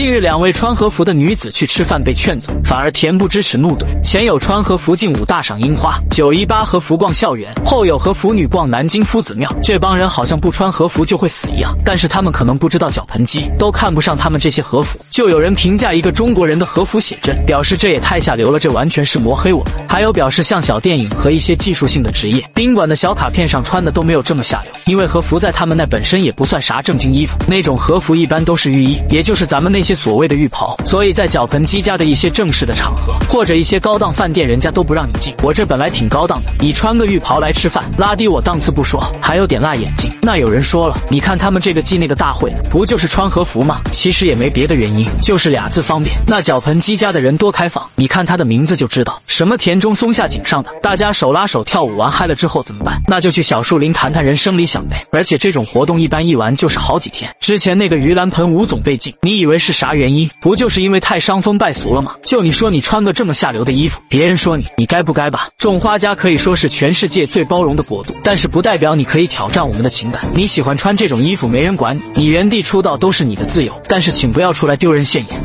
近日，两位穿和服的女子去吃饭被劝阻，反而恬不知耻怒怼：前有穿和服进武大赏樱花，九一八和服逛校园，后有和服女逛南京夫子庙。这帮人好像不穿和服就会死一样，但是他们可能不知道脚盆机都看不上他们这些和服。就有人评价一个中国人的和服写真，表示这也太下流了，这完全是抹黑我们。还有表示像小电影和一些技术性的职业，宾馆的小卡片上穿的都没有这么下流，因为和服在他们那本身也不算啥正经衣服，那种和服一般都是浴衣，也就是咱们那些些所谓的浴袍。所以在脚盆机家的一些正式的场合，或者一些高档饭店，人家都不让你进。我这本来挺高档的，你穿个浴袍来吃饭，拉低我档次不说，还有点辣眼睛。那有人说了，你看他们这个记那个大会，不就是穿和服吗？其实也没别的原因，就是俩字方便。那脚盆机家的人多开放，你看他的名字就知道，什么田中松下井上的，大家手拉手跳舞玩嗨了之后怎么办？那就去小树林谈谈人生理想呗。而且这种活动一般一玩就是好几天。之前那个盂兰盆吴总被禁，你以为是啥原因？不就是因为太伤风败俗了吗？就你说你穿个这么下流的衣服，别人说你，你该不该吧？种花家可以说是全世界最包容的国度，但是不代表你可以挑战我们的情感。你喜欢穿这种衣服，没人管你，你原地出道都是你的自由，但是请不要出来丢人现眼。